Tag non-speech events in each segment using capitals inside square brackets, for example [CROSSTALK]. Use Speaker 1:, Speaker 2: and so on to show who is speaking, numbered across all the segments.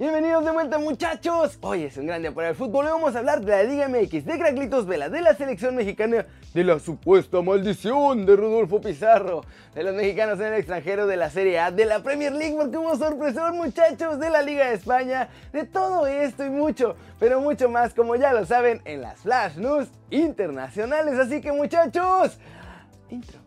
Speaker 1: Bienvenidos de vuelta muchachos. Hoy es un gran día para el fútbol. Hoy vamos a hablar de la Liga MX, de Craclitos Vela, de la selección mexicana, de la supuesta maldición de Rodolfo Pizarro, de los mexicanos en el extranjero, de la Serie A, de la Premier League, porque hubo sorpresor muchachos, de la Liga de España, de todo esto y mucho, pero mucho más como ya lo saben en las Flash News internacionales. Así que muchachos, intro.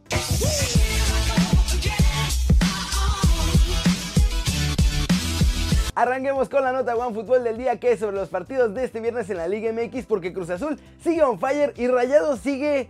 Speaker 1: Arranquemos con la nota One Fútbol del día que es sobre los partidos de este viernes en la Liga MX porque Cruz Azul sigue on fire y Rayado sigue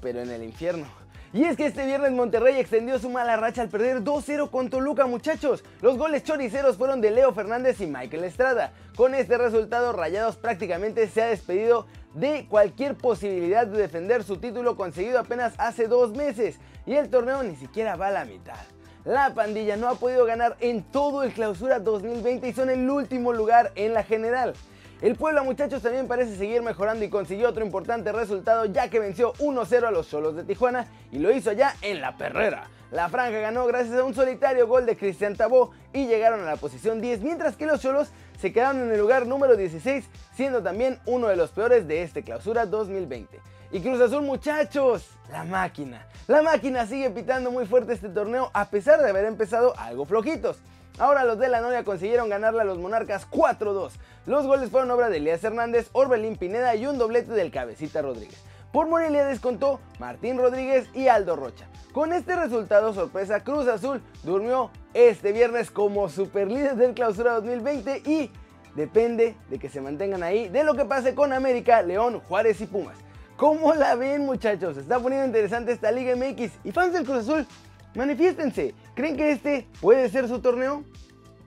Speaker 1: pero en el infierno. Y es que este viernes Monterrey extendió su mala racha al perder 2-0 con Toluca, muchachos. Los goles choriceros fueron de Leo Fernández y Michael Estrada. Con este resultado, Rayados prácticamente se ha despedido de cualquier posibilidad de defender su título conseguido apenas hace dos meses. Y el torneo ni siquiera va a la mitad. La pandilla no ha podido ganar en todo el clausura 2020 y son el último lugar en la general. El Puebla muchachos también parece seguir mejorando y consiguió otro importante resultado ya que venció 1-0 a los Solos de Tijuana y lo hizo allá en la perrera. La franja ganó gracias a un solitario gol de Cristian Tabó y llegaron a la posición 10 mientras que los Cholos se quedaron en el lugar número 16 siendo también uno de los peores de este clausura 2020. Y Cruz Azul muchachos, la máquina. La máquina sigue pitando muy fuerte este torneo a pesar de haber empezado algo flojitos. Ahora los de la Noria consiguieron ganarle a los Monarcas 4-2. Los goles fueron obra de Elías Hernández, Orbelín Pineda y un doblete del Cabecita Rodríguez. Por Morelia descontó Martín Rodríguez y Aldo Rocha. Con este resultado sorpresa, Cruz Azul durmió este viernes como superlíder del clausura 2020 y depende de que se mantengan ahí de lo que pase con América, León, Juárez y Pumas. ¿Cómo la ven muchachos? Está poniendo interesante esta Liga MX y fans del Cruz Azul, manifiéstense. ¿Creen que este puede ser su torneo?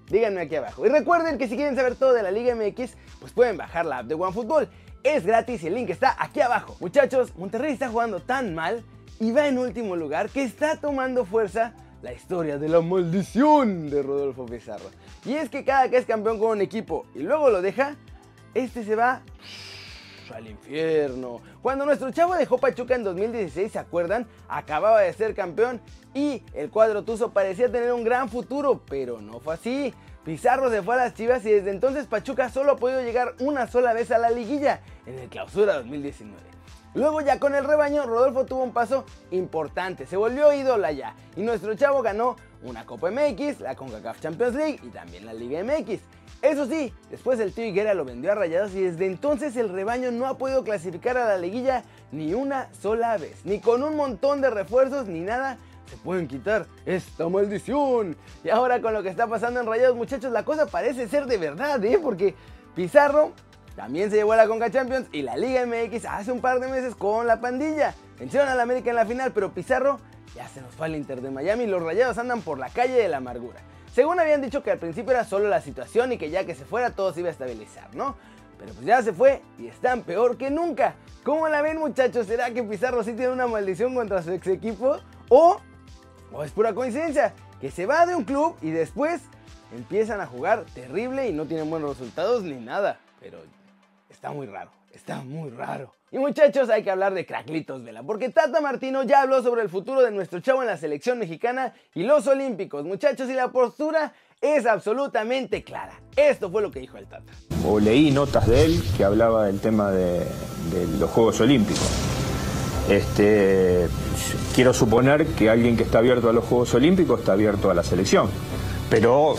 Speaker 1: Díganme aquí abajo. Y recuerden que si quieren saber todo de la Liga MX, pues pueden bajar la app de OneFootball. Es gratis y el link está aquí abajo. Muchachos, Monterrey está jugando tan mal y va en último lugar que está tomando fuerza la historia de la maldición de Rodolfo Pizarro. Y es que cada que es campeón con un equipo y luego lo deja, este se va al infierno. Cuando nuestro chavo dejó Pachuca en 2016, ¿se acuerdan? Acababa de ser campeón y el cuadro Tuzo parecía tener un gran futuro, pero no fue así. Pizarro se fue a las Chivas y desde entonces Pachuca solo ha podido llegar una sola vez a la liguilla, en el clausura 2019. Luego ya con el rebaño, Rodolfo tuvo un paso importante, se volvió ídola ya, y nuestro chavo ganó una Copa MX, la CONCACAF Champions League y también la Liga MX. Eso sí, después el tío Higuera lo vendió a Rayados y desde entonces el rebaño no ha podido clasificar a la liguilla ni una sola vez, ni con un montón de refuerzos ni nada se pueden quitar esta maldición. Y ahora con lo que está pasando en Rayados, muchachos, la cosa parece ser de verdad, ¿eh? Porque Pizarro también se llevó a la Conca Champions y la Liga MX hace un par de meses con la pandilla. Vencieron a la América en la final, pero Pizarro ya se nos fue al Inter de Miami y los Rayados andan por la calle de la amargura. Según habían dicho que al principio era solo la situación y que ya que se fuera todo se iba a estabilizar, ¿no? Pero pues ya se fue y están peor que nunca. ¿Cómo la ven muchachos? ¿Será que Pizarro sí tiene una maldición contra su ex equipo? ¿O, o es pura coincidencia? Que se va de un club y después empiezan a jugar terrible y no tienen buenos resultados ni nada. Pero está muy raro, está muy raro. Y muchachos, hay que hablar de Craclitos Vela, porque Tata Martino ya habló sobre el futuro de nuestro chavo en la selección mexicana y los olímpicos, muchachos, y la postura es absolutamente clara. Esto fue lo que dijo el Tata.
Speaker 2: O leí notas de él que hablaba del tema de, de los Juegos Olímpicos. Este, quiero suponer que alguien que está abierto a los Juegos Olímpicos está abierto a la selección, pero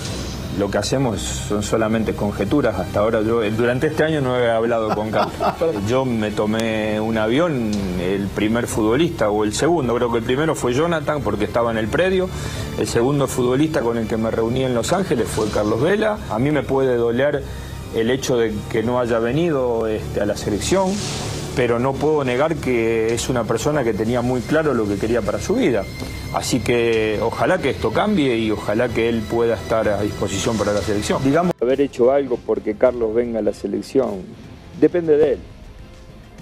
Speaker 2: lo que hacemos son solamente conjeturas. Hasta ahora yo durante este año no he hablado con Carlos. [LAUGHS] Yo me tomé un avión, el primer futbolista o el segundo, creo que el primero fue Jonathan porque estaba en el predio. El segundo futbolista con el que me reuní en Los Ángeles fue Carlos Vela. A mí me puede doler el hecho de que no haya venido este, a la selección pero no puedo negar que es una persona que tenía muy claro lo que quería para su vida. Así que ojalá que esto cambie y ojalá que él pueda estar a disposición para la selección.
Speaker 3: Digamos, haber hecho algo porque Carlos venga a la selección, depende de él.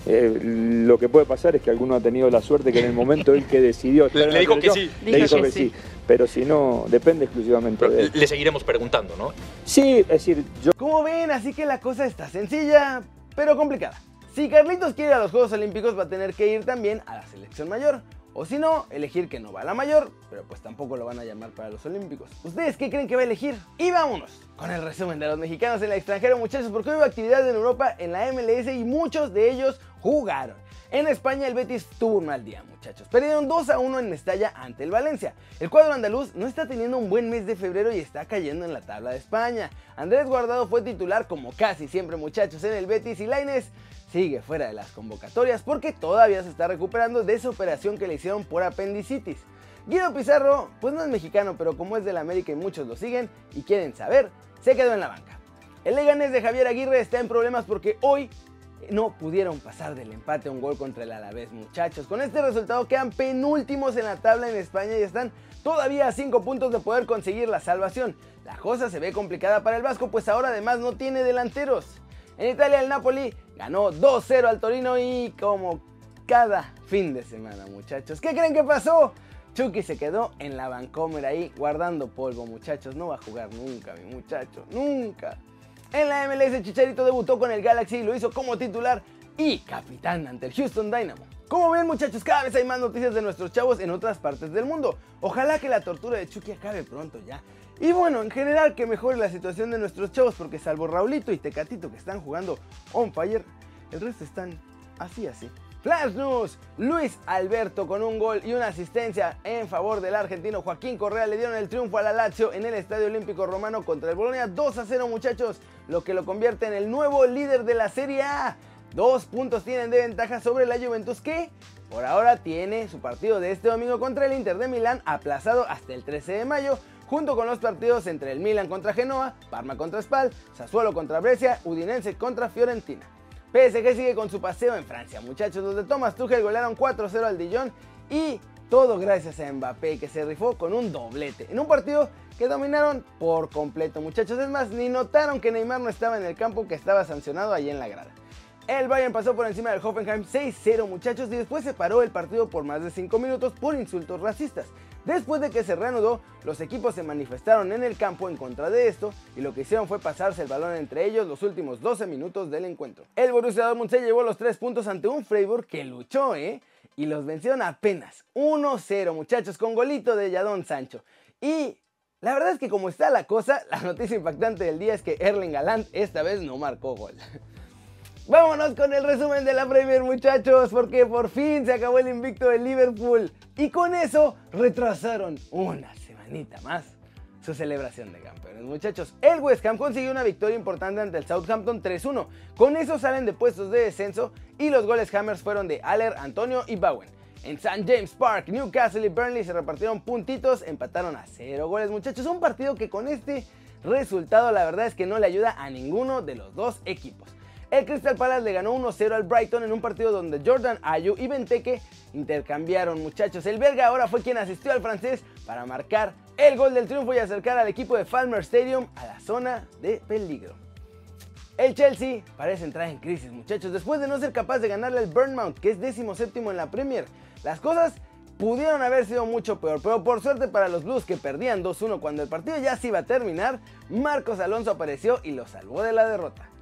Speaker 3: Eh, lo que puede pasar es que alguno ha tenido la suerte que en el momento él que decidió [LAUGHS]
Speaker 4: le, le dijo que sí.
Speaker 3: Le dijo, que, sí. Pero si no, depende exclusivamente de él.
Speaker 4: Le seguiremos preguntando, ¿no?
Speaker 3: Sí, es decir, yo...
Speaker 1: Como ven, así que la cosa está sencilla, pero complicada. Si Carlitos quiere ir a los Juegos Olímpicos va a tener que ir también a la selección mayor. O si no, elegir que no va a la mayor, pero pues tampoco lo van a llamar para los Olímpicos. ¿Ustedes qué creen que va a elegir? Y vámonos con el resumen de los mexicanos en el extranjero, muchachos, porque hubo actividad en Europa en la MLS y muchos de ellos jugaron. En España el Betis tuvo un mal día, muchachos. Perdieron 2 a 1 en Mestalla ante el Valencia. El cuadro andaluz no está teniendo un buen mes de febrero y está cayendo en la tabla de España. Andrés Guardado fue titular como casi siempre, muchachos, en el Betis y Laines sigue fuera de las convocatorias porque todavía se está recuperando de esa operación que le hicieron por apendicitis. Guido Pizarro, pues no es mexicano, pero como es del América y muchos lo siguen y quieren saber, se quedó en la banca. El Leganés de Javier Aguirre está en problemas porque hoy no pudieron pasar del empate a un gol contra el Alavés, muchachos. Con este resultado quedan penúltimos en la tabla en España y están todavía a 5 puntos de poder conseguir la salvación. La cosa se ve complicada para el Vasco, pues ahora además no tiene delanteros. En Italia el Napoli ganó 2-0 al Torino y como cada fin de semana, muchachos. ¿Qué creen que pasó? Chucky se quedó en la Vancomer ahí guardando polvo, muchachos. No va a jugar nunca, mi muchacho, nunca. En la MLS, Chicharito debutó con el Galaxy y lo hizo como titular y capitán ante el Houston Dynamo. Como ven muchachos, cada vez hay más noticias de nuestros chavos en otras partes del mundo. Ojalá que la tortura de Chucky acabe pronto ya. Y bueno, en general que mejore la situación de nuestros chavos porque salvo Raulito y Tecatito que están jugando on fire, el resto están así así. Flash News, Luis Alberto con un gol y una asistencia en favor del argentino Joaquín Correa le dieron el triunfo a la Lazio en el Estadio Olímpico Romano contra el Bolonia 2 a 0 muchachos, lo que lo convierte en el nuevo líder de la Serie A. Dos puntos tienen de ventaja sobre la Juventus que por ahora tiene su partido de este domingo contra el Inter de Milán aplazado hasta el 13 de mayo junto con los partidos entre el Milan contra Genoa, Parma contra Spal, Sassuolo contra Brescia, Udinense contra Fiorentina. PSG sigue con su paseo en Francia, muchachos. Los de Thomas Tuchel golearon 4-0 al Dijon y todo gracias a Mbappé que se rifó con un doblete en un partido que dominaron por completo, muchachos. Es más, ni notaron que Neymar no estaba en el campo que estaba sancionado allí en la grada. El Bayern pasó por encima del Hoffenheim 6-0 muchachos y después se paró el partido por más de 5 minutos por insultos racistas. Después de que se reanudó, los equipos se manifestaron en el campo en contra de esto y lo que hicieron fue pasarse el balón entre ellos los últimos 12 minutos del encuentro. El Borussia Dortmund se llevó los 3 puntos ante un Freiburg que luchó, ¿eh? Y los vencieron apenas 1-0 muchachos con golito de Yadón Sancho. Y la verdad es que como está la cosa, la noticia impactante del día es que Erling Galán esta vez no marcó gol. Vámonos con el resumen de la Premier muchachos, porque por fin se acabó el invicto de Liverpool y con eso retrasaron una semanita más su celebración de campeones. Muchachos, el West Ham consiguió una victoria importante ante el Southampton 3-1. Con eso salen de puestos de descenso y los goles Hammers fueron de Aller, Antonio y Bowen. En St. James Park, Newcastle y Burnley se repartieron puntitos, empataron a cero goles. Muchachos, un partido que con este resultado la verdad es que no le ayuda a ninguno de los dos equipos. El Crystal Palace le ganó 1-0 al Brighton en un partido donde Jordan Ayew y Benteke intercambiaron muchachos. El belga ahora fue quien asistió al francés para marcar el gol del triunfo y acercar al equipo de Falmer Stadium a la zona de peligro. El Chelsea parece entrar en crisis muchachos después de no ser capaz de ganarle al Burnmouth que es décimo séptimo en la Premier. Las cosas pudieron haber sido mucho peor, pero por suerte para los Blues que perdían 2-1 cuando el partido ya se iba a terminar, Marcos Alonso apareció y lo salvó de la derrota.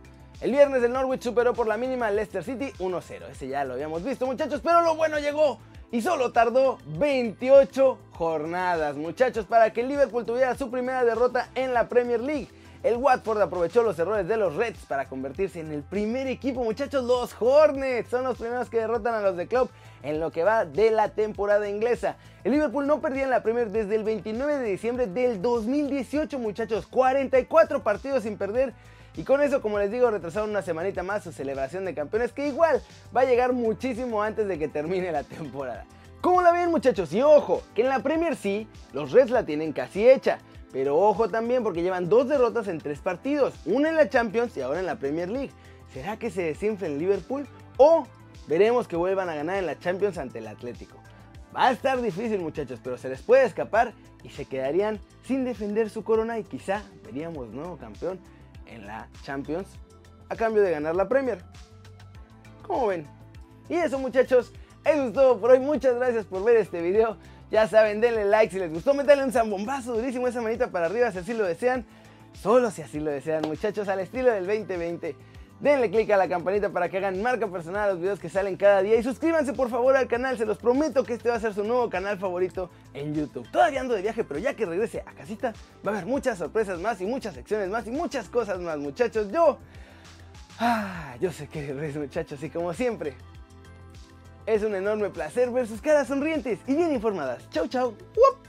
Speaker 1: El viernes el Norwich superó por la mínima al Leicester City 1-0. Ese ya lo habíamos visto, muchachos, pero lo bueno llegó. Y solo tardó 28 jornadas, muchachos, para que el Liverpool tuviera su primera derrota en la Premier League. El Watford aprovechó los errores de los Reds para convertirse en el primer equipo, muchachos, los Hornets. Son los primeros que derrotan a los de Club en lo que va de la temporada inglesa. El Liverpool no perdía en la Premier desde el 29 de diciembre del 2018, muchachos. 44 partidos sin perder y con eso, como les digo, retrasaron una semanita más su celebración de campeones que igual va a llegar muchísimo antes de que termine la temporada. ¿Cómo la ven muchachos? Y ojo, que en la Premier sí, los Reds la tienen casi hecha. Pero ojo también porque llevan dos derrotas en tres partidos, una en la Champions y ahora en la Premier League. ¿Será que se desinfla en Liverpool? ¿O veremos que vuelvan a ganar en la Champions ante el Atlético? Va a estar difícil muchachos, pero se les puede escapar y se quedarían sin defender su corona y quizá veríamos nuevo campeón en la Champions a cambio de ganar la Premier. ¿Cómo ven? Y eso muchachos, eso es todo por hoy. Muchas gracias por ver este video. Ya saben, denle like si les gustó, métanle un zambombazo durísimo esa manita para arriba si así lo desean. Solo si así lo desean muchachos, al estilo del 2020. Denle click a la campanita para que hagan marca personal a los videos que salen cada día y suscríbanse por favor al canal, se los prometo que este va a ser su nuevo canal favorito en YouTube. Todavía ando de viaje, pero ya que regrese a casita va a haber muchas sorpresas más y muchas secciones más y muchas cosas más, muchachos. Yo... Ah, yo sé que es muchachos y como siempre, es un enorme placer ver sus caras sonrientes y bien informadas. Chau, chau. ¡Wup!